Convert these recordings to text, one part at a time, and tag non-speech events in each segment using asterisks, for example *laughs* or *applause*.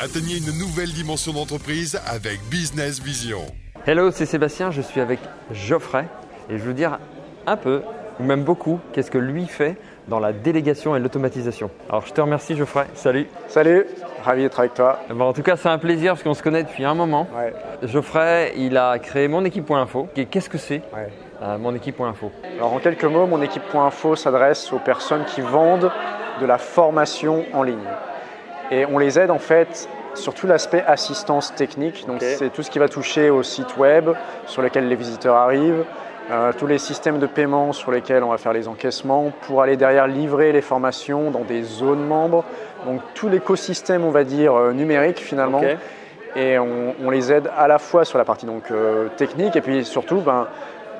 Atteignez une nouvelle dimension d'entreprise avec Business Vision. Hello, c'est Sébastien, je suis avec Geoffrey et je veux dire un peu, ou même beaucoup, qu'est-ce que lui fait dans la délégation et l'automatisation. Alors je te remercie Geoffrey, salut. Salut, ravi d'être avec toi. Bon, en tout cas c'est un plaisir parce qu'on se connaît depuis un moment. Ouais. Geoffrey, il a créé mon équipe.info. Et Qu'est-ce que c'est Ouais. euh, mon équipe.info Alors en quelques mots, mon équipe.info s'adresse aux personnes qui vendent de la formation en ligne. Et on les aide en fait sur tout l'aspect assistance technique. Donc c'est tout ce qui va toucher au site web sur lequel les visiteurs arrivent, euh, tous les systèmes de paiement sur lesquels on va faire les encaissements pour aller derrière livrer les formations dans des zones membres. Donc tout l'écosystème, on va dire, euh, numérique finalement. Et on, on les aide à la fois sur la partie donc, euh, technique et puis surtout, ben,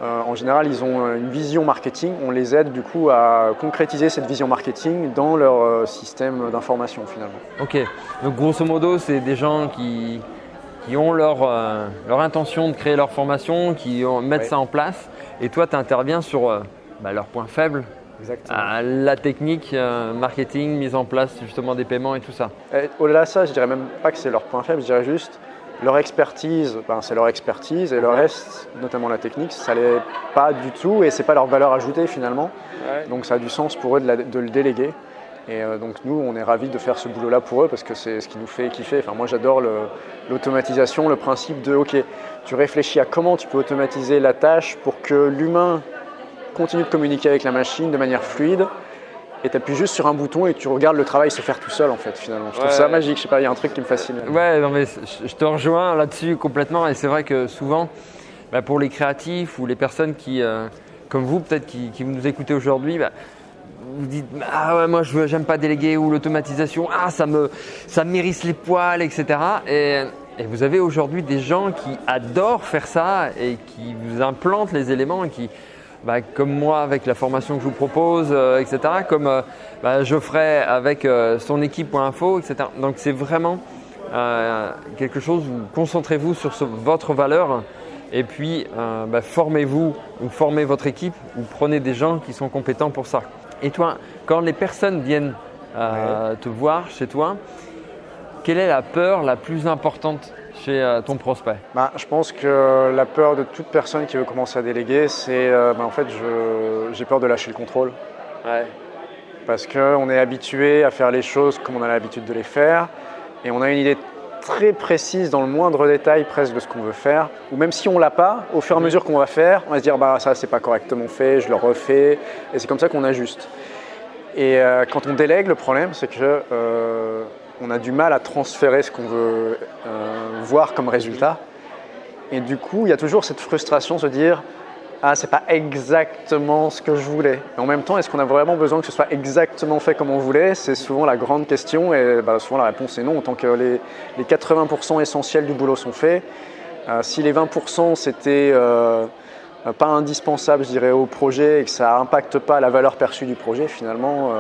euh, en général, ils ont euh, une vision marketing. On les aide du coup à concrétiser cette vision marketing dans leur euh, système d'information finalement. Ok, donc grosso modo c'est des gens qui, qui ont leur, euh, leur intention de créer leur formation, qui ont- mettent Ouais. ça en place et toi tu interviens sur euh, bah, leurs points faibles, à la technique, euh, marketing, mise en place justement des paiements et tout ça. Au-delà de ça, je dirais même pas que c'est leur point faible, je dirais juste leur expertise, ben, c'est leur expertise et le reste, notamment la technique, ça l'est pas du tout et c'est pas leur valeur ajoutée finalement. Donc ça a du sens pour eux de, la- de le déléguer. Et euh, donc nous, on est ravis de faire ce boulot-là pour eux parce que c'est ce qui nous fait kiffer. Enfin, moi, j'adore le- l'automatisation, le, principe de, OK, tu réfléchis à comment tu peux automatiser la tâche pour que l'humain continue de communiquer avec la machine de manière fluide. Et tu appuies juste sur un bouton et tu regardes le travail se faire tout seul en fait finalement. Je trouve Ouais. ça magique, je sais pas, il y a un truc qui me fascine. Ouais, non mais je te rejoins là-dessus complètement et c'est vrai que souvent, bah, pour les créatifs ou les personnes qui, euh, comme vous peut-être, qui, qui nous écoutez aujourd'hui, bah, vous dites ah ouais moi je j'aime pas déléguer ou l'automatisation, ah ça me ça m'hérisse les poils, etc. Et, et vous avez aujourd'hui des gens qui adorent faire ça et qui vous implantent les éléments et qui bah, comme moi avec la formation que je vous propose, euh, etc. Comme euh, bah, Geoffrey avec euh, son équipe.info, etc. Donc c'est vraiment euh, quelque chose où concentrez-vous sur ce- votre valeur et puis bah, formez-vous ou formez votre équipe ou prenez des gens qui sont compétents pour ça. Et toi, quand les personnes viennent te voir chez toi, quelle est la peur la plus importante chez euh, ton prospect? Bah, je pense que la peur de toute personne qui veut commencer à déléguer, c'est euh, bah, en fait j'ai peur de lâcher le contrôle. Parce qu'on est habitué à faire les choses comme on a l'habitude de les faire et on a une idée très précise dans le moindre détail presque de ce qu'on veut faire. Ou même si on l'a pas, au fur et à mesure qu'on va faire, on va se dire bah ça c'est pas correctement fait, je le refais et c'est comme ça qu'on ajuste. Et euh, quand on délègue, le problème c'est que euh, on a du mal à transférer ce qu'on veut euh, voir comme résultat. Et du coup, il y a toujours cette frustration de se dire ah, c'est pas exactement ce que je voulais. Et en même temps, est-ce qu'on a vraiment besoin que ce soit exactement fait comme on voulait? C'est souvent la grande question et bah, souvent la réponse est non. Tant que les, les 80% essentiels du boulot sont faits, euh, si les 20% c'était euh, pas indispensable, je dirais, au projet et que ça impacte pas la valeur perçue du projet, finalement,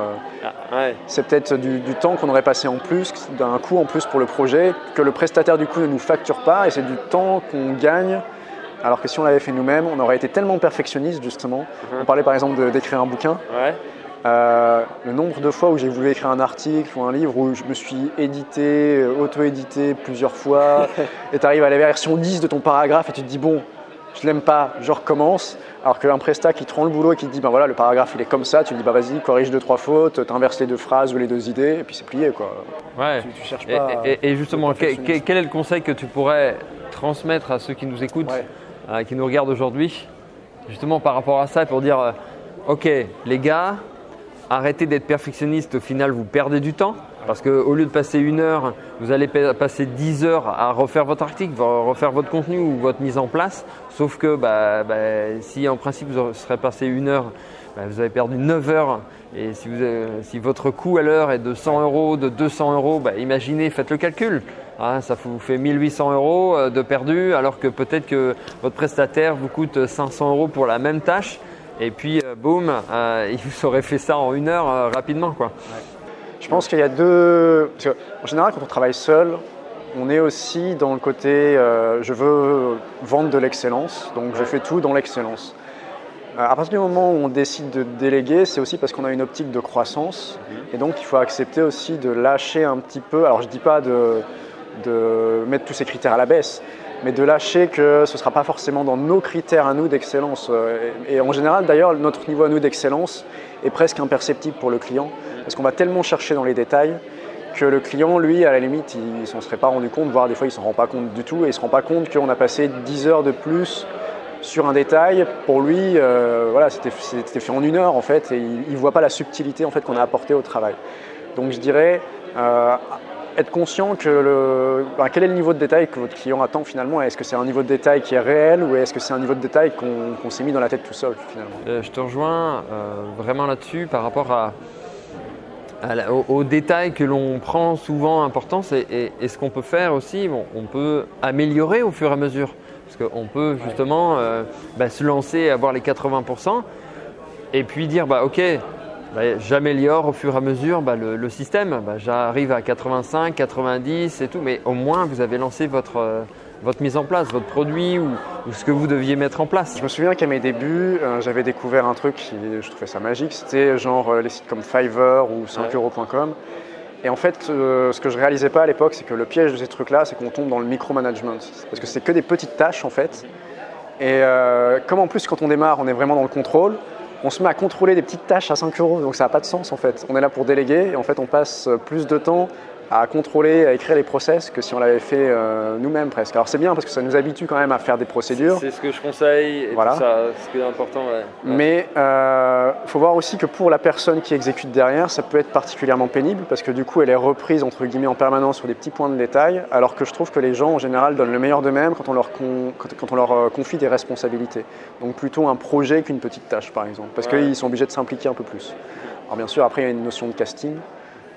euh, c'est peut-être du, du temps qu'on aurait passé en plus, d'un coût en plus pour le projet, que le prestataire du coup ne nous facture pas et c'est du temps qu'on gagne alors que si on l'avait fait nous-mêmes, on aurait été tellement perfectionniste justement. On parlait par exemple d'écrire un bouquin. Euh, le nombre de fois où j'ai voulu écrire un article ou un livre où je me suis édité, euh, auto-édité plusieurs fois, *laughs* et tu arrives à la version 10 de ton paragraphe et tu te dis bon, je l'aime pas, je recommence. Alors qu'un prestat qui te rend le boulot et qui te dit ben voilà, le paragraphe il est comme ça, tu te dis bah vas-y, corrige deux, trois fautes, t'inverses les deux phrases ou les deux idées, et puis c'est plié quoi. Ouais. Tu, tu cherches Et, pas. et- et justement, quel est le conseil que tu pourrais transmettre à ceux qui nous écoutent, Ouais. euh, qui nous regardent aujourd'hui, justement par rapport à ça, pour dire, euh, ok, les gars, arrêtez d'être perfectionniste, au final vous perdez du temps. Parce qu'au lieu de passer une heure, vous allez pa- passer 10 heures à refaire votre article, refaire votre contenu ou votre mise en place. Sauf que bah, bah, si en principe vous serez passé une heure, bah, vous avez perdu 9 heures. Et avez- si votre coût à l'heure est de 100 euros, de 200 euros, imaginez, faites le calcul. Ah, ça vous fait 1800 euros euh, de perdu, alors que peut-être que votre prestataire vous coûte 500 euros pour la même tâche. Et puis, euh, boum, euh, *laughs* il vous aurait fait ça en une heure euh, rapidement. Quoi. Je pense qu'il y a deux. Parce que, en général, quand on travaille seul, on est aussi dans le côté euh, je veux vendre de l'excellence, donc je fais tout dans l'excellence. À partir du moment où on décide de déléguer, c'est aussi parce qu'on a une optique de croissance. Mhm. Et donc, il faut accepter aussi de lâcher un petit peu. Alors, je ne dis pas de, de mettre tous ces critères à la baisse, mais de lâcher que ce ne sera pas forcément dans nos critères à nous d'excellence. Et en général, d'ailleurs, notre niveau à nous d'excellence est presque imperceptible pour le client, parce qu'on va tellement chercher dans les détails que le client, lui, à la limite, il ne s'en serait pas rendu compte, voire des fois, il ne s'en rend pas compte du tout, et il ne se rend pas compte qu'on a passé 10 heures de plus sur un détail. Pour lui, euh, voilà, c'était fait en une heure, en fait, et il ne voit pas la subtilité en fait, qu'on a apportée au travail. Donc je dirais, euh, être conscient que le, quel est le niveau de détail que votre client attend finalement? Est-ce que c'est un niveau de détail qui est réel ou est-ce que c'est un niveau de détail qu'on s'est mis dans la tête tout seul finalement? Euh, Je te rejoins euh, vraiment là-dessus par rapport à, aux, détails que l'on prend souvent importance et, ce qu'on peut faire aussi, bon, on peut améliorer au fur et à mesure. Parce qu'on peut justement euh, bah, se lancer et avoir les 80% et puis dire bah, ok, bah, j'améliore au fur et à mesure bah, le, système. Bah, j'arrive à 85, 90 et tout, mais au moins vous avez lancé votre, euh, votre mise en place, votre produit ou, ce que vous deviez mettre en place. Je me souviens qu'à mes débuts, euh, j'avais découvert un truc, je trouvais ça magique, c'était genre euh, les sites comme Fiverr ou 5euros.com. Et en fait, ce que je réalisais pas à l'époque, c'est que le piège de ces trucs-là, c'est qu'on tombe dans le micromanagement. Parce que c'est que des petites tâches en fait. Et comme en plus, quand on démarre, on est vraiment dans le contrôle, on se met à contrôler des petites tâches à 5 euros, donc ça n'a pas de sens en fait. On est là pour déléguer et en fait on passe plus de temps à contrôler, à écrire les process que si on l'avait fait euh, nous-mêmes presque. Alors c'est bien parce que ça nous habitue quand même à faire des procédures. C'est ce que je conseille et voilà. ça, ce qui est important. Mais il euh, faut voir aussi que pour la personne qui exécute derrière, ça peut être particulièrement pénible parce que du coup elle est reprise entre guillemets en permanence sur des petits points de détail, alors que je trouve que les gens en général donnent le meilleur d'eux-mêmes quand on leur, quand on leur euh, confie des responsabilités. Donc plutôt un projet qu'une petite tâche par exemple, parce qu'ils sont obligés de s'impliquer un peu plus. Alors bien sûr après il y a une notion de casting.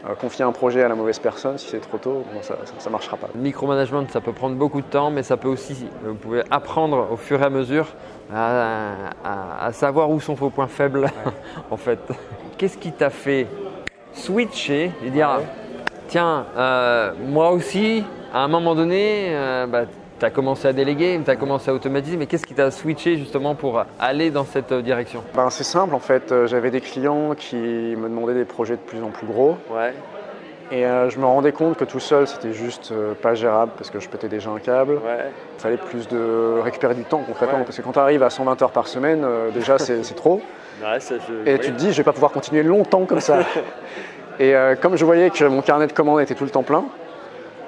Euh, confier un projet à la mauvaise personne, si c'est trop tôt, ça ne marchera pas. Le micromanagement, ça peut prendre beaucoup de temps, mais ça peut aussi, vous pouvez apprendre au fur et à mesure à, savoir où sont vos points faibles, *laughs* en fait. Qu'est-ce qui t'a fait switcher et dire, tiens, euh, moi aussi, à un moment donné, euh, bah, tu as commencé à déléguer, tu as commencé à automatiser, mais qu'est-ce qui t'a switché justement pour aller dans cette euh, direction? Ben, C'est simple en fait, euh, j'avais des clients qui me demandaient des projets de plus en plus gros. Ouais. Et euh, je me rendais compte que tout seul, c'était juste pas gérable parce que je pétais déjà un câble. Ouais. Il fallait plus de récupérer du temps concrètement. Parce que quand tu arrives à 120 heures par semaine, déjà c'est trop. *laughs* Ouais, ça, je... Et tu te dis, je vais pas pouvoir continuer longtemps comme ça. *laughs* Et comme je voyais que mon carnet de commandes était tout le temps plein,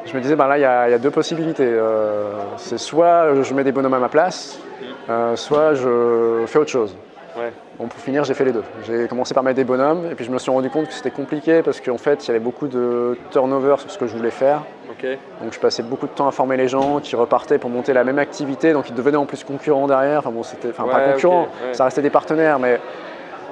je me disais, ben là, il y, a deux possibilités. Euh, c'est soit je mets des bonhommes à ma place, euh, soit je fais autre chose. Bon, pour finir, j'ai fait les deux. J'ai commencé par mettre des bonhommes et puis je me suis rendu compte que c'était compliqué parce qu'en fait, il y avait beaucoup de turnover sur ce que je voulais faire. Donc je passais beaucoup de temps à former les gens qui repartaient pour monter la même activité, donc ils devenaient en plus concurrents derrière. Enfin bon, c'était, enfin pas concurrents, ça restait des partenaires, mais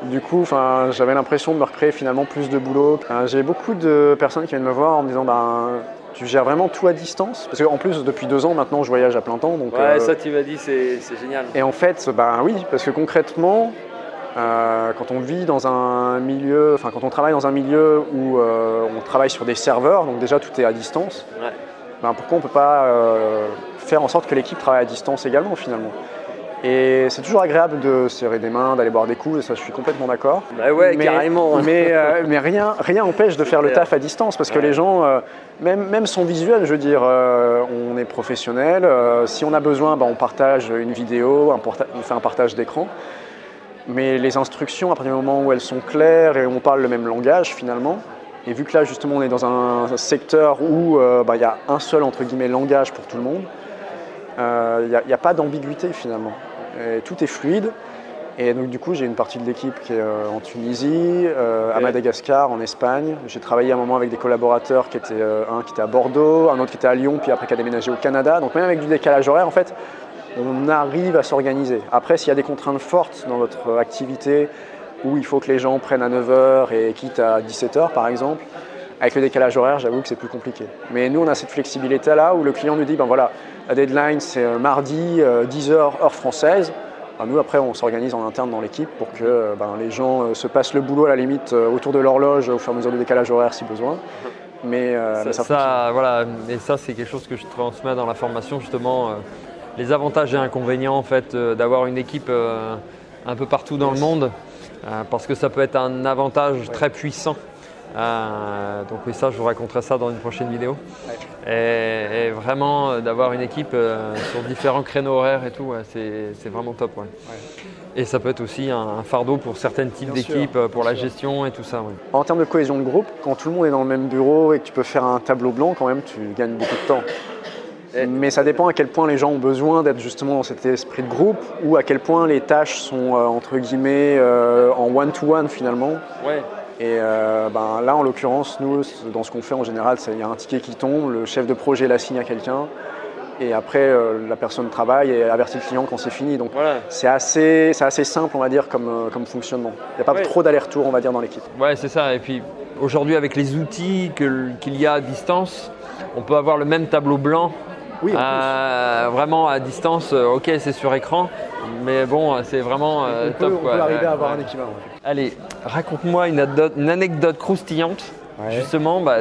du coup, j'avais l'impression de me recréer finalement plus de boulot. j'ai beaucoup de personnes qui viennent me voir en me disant, ben tu gères vraiment tout à distance? Parce qu'en plus, depuis deux ans maintenant, je voyage à plein temps. Donc, ouais, euh, ça, tu m'as dit, c'est génial. Et en fait, ben oui, parce que concrètement, euh, quand on vit dans un milieu, enfin quand on travaille dans un milieu où euh, on travaille sur des serveurs, donc déjà tout est à distance, ben pourquoi on ne peut pas faire en sorte que l'équipe travaille à distance également finalement? Et c'est toujours agréable de serrer des mains, d'aller boire des coups, et ça je suis complètement d'accord. Bah ouais, carrément. *laughs* Mais, euh, mais rien rien n'empêche de faire le taf à distance, parce que les gens, euh, même, même son visuel, je veux dire, euh, on est professionnel, si on a besoin, bah, on partage une vidéo, on fait un partage d'écran. Mais les instructions, à partir du moment où elles sont claires et où on parle le même langage finalement, et vu que là justement on est dans un secteur où bah, il y a un seul entre guillemets langage pour tout le monde, il n'y a, pas d'ambiguïté finalement tout est fluide. Et donc du coup, j'ai une partie de l'équipe qui est euh, en Tunisie, euh, à Madagascar, en Espagne. J'ai travaillé un moment avec des collaborateurs qui étaient euh, un qui était à Bordeaux, un autre qui était à Lyon, puis après qui a déménagé au Canada. Donc même avec du décalage horaire, en fait, on arrive à s'organiser. Après, s'il y a des contraintes fortes dans votre activité, où il faut que les gens prennent à 9h et quittent à 17h par exemple, avec le décalage horaire, j'avoue que c'est plus compliqué. Mais nous, on a cette flexibilité-là où le client nous dit, ben voilà, la deadline, c'est euh, mardi, 10h, euh, heure française. nous, après, on s'organise en interne dans l'équipe pour que euh, ben, les gens se passent le boulot à la limite autour de l'horloge au fur et à mesure du décalage horaire si besoin. Mais, ça, voilà, et ça, c'est quelque chose que je transmets dans la formation, justement, les avantages et inconvénients en fait, d'avoir une équipe un peu partout dans le monde, parce que ça peut être un avantage très puissant euh, donc oui, ça, je vous raconterai ça dans une prochaine vidéo. Et, vraiment, euh, d'avoir une équipe euh, sur différents créneaux horaires et tout, c'est vraiment top. Et ça peut être aussi un, fardeau pour certains types d'équipes, pour la gestion et tout ça. En termes de cohésion de groupe, quand tout le monde est dans le même bureau et que tu peux faire un tableau blanc, quand même, tu gagnes beaucoup de temps. Mais ça dépend à quel point les gens ont besoin d'être justement dans cet esprit de groupe ou à quel point les tâches sont entre guillemets en one-to-one finalement. Ouais. Et euh, ben, là, en l'occurrence, nous, dans ce qu'on fait en général, il y a un ticket qui tombe, le chef de projet l'assigne à quelqu'un, et après, euh, la personne travaille et avertit le client quand c'est fini. Donc, c'est assez, assez simple, on va dire, comme, euh, comme fonctionnement. Il n'y a pas trop d'aller-retour, on va dire, dans l'équipe. Ouais, c'est ça. Et puis, aujourd'hui, avec les outils qu'il y a à distance, on peut avoir le même tableau blanc oui, vraiment à distance, ok, c'est sur écran, mais bon, c'est vraiment top. on peut arriver à avoir un équivalent. Allez, raconte-moi une, anecdote croustillante, justement, bah,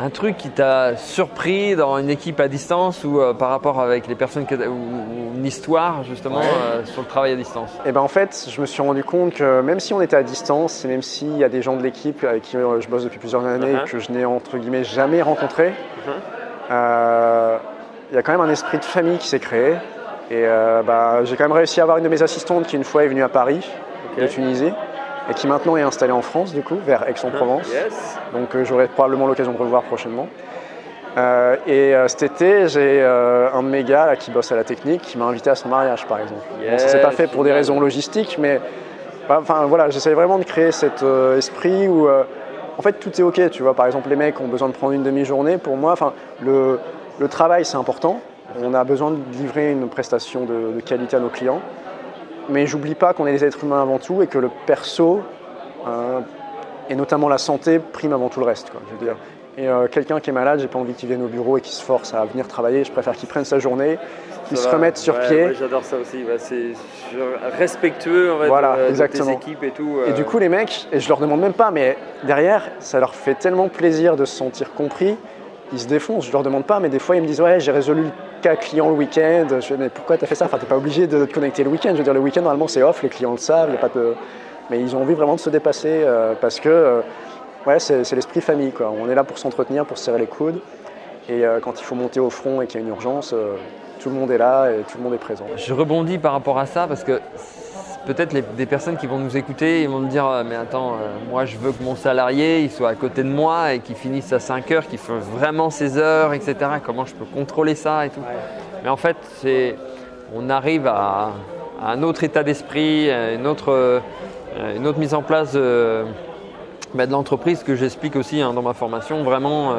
un truc qui t'a surpris dans une équipe à distance ou euh, par rapport avec les personnes, que, ou, une histoire justement euh, sur le travail à distance? Et eh ben en fait, je me suis rendu compte que même si on était à distance et même s'il y a des gens de l'équipe avec qui euh, je bosse depuis plusieurs années uh-huh. que je n'ai entre guillemets jamais rencontré, uh-huh. Il y a quand même un esprit de famille qui s'est créé. Et bah, j'ai quand même réussi à avoir une de mes assistantes qui une fois est venue à Paris de Tunisie et qui maintenant est installé en France, du coup, vers Aix-en-Provence. Donc euh, j'aurai probablement l'occasion de revoir prochainement. Euh, et euh, cet été, j'ai un de mes gars qui bosse à la technique qui m'a invité à son mariage, par exemple. ça ne s'est pas fait pour des raisons logistiques, mais bah, enfin voilà, j'essaie vraiment de créer cet esprit où en fait tout est ok. Tu vois, par exemple, les mecs ont besoin de prendre une demi-journée. Pour moi, enfin le, le travail c'est important. On a besoin de livrer une prestation de qualité à nos clients mais j'oublie pas qu'on est des êtres humains avant tout et que le perso, euh, et notamment la santé, prime avant tout le reste. Quoi, je veux dire. Et euh, quelqu'un qui est malade, j'ai pas envie qu'il vienne au bureau et qu'il se force à venir travailler. Je préfère qu'il prenne sa journée, qu'il se remette sur pied. J'adore ça aussi. Bah, c'est respectueux en fait, voilà, de, exactement. équipes et tout. Et du euh. coup, les mecs, et je leur demande même pas, mais derrière, ça leur fait tellement plaisir de se sentir compris. Ils se défoncent. Je leur demande pas, mais des fois, ils me disent ouais, j'ai résolu cas client le week-end. Je dis, mais pourquoi tu as fait ça? Enfin, tu n'es pas obligé de te connecter le week-end. Je veux dire, le week-end, normalement, c'est off, les clients le savent. pas de... Mais ils ont envie vraiment de se dépasser euh, parce que euh, ouais, c'est l'esprit famille. Quoi. On est là pour s'entretenir, pour se serrer les coudes. Et euh, quand il faut monter au front et qu'il y a une urgence, tout le monde est là et tout le monde est présent. Je rebondis par rapport à ça parce que peut-être des personnes qui vont nous écouter, ils vont nous dire euh, mais attends, euh, moi je veux que mon salarié il soit à côté de moi et qu'il finisse à 5 heures, qu'il fasse vraiment ses heures, etc. Comment je peux contrôler ça et tout. Mais en fait, c'est on arrive à, un autre état d'esprit, une autre, euh, une autre mise en place de, bah, l'entreprise que j'explique aussi hein, dans ma formation. Vraiment,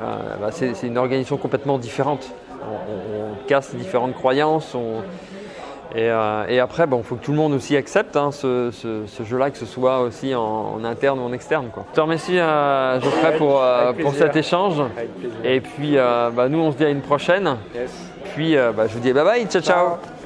bah, c'est une organisation complètement différente. On, casse différentes croyances. Euh, et, après, il bon, faut que tout le monde aussi accepte hein, ce, jeu-là, que ce soit aussi en, interne ou en externe. Quoi. Je te remercie euh, Geoffrey pour, euh, pour cet échange. Et puis bah, nous, on se dit à une prochaine. Puis bah, je vous dis bye bye, ciao ciao.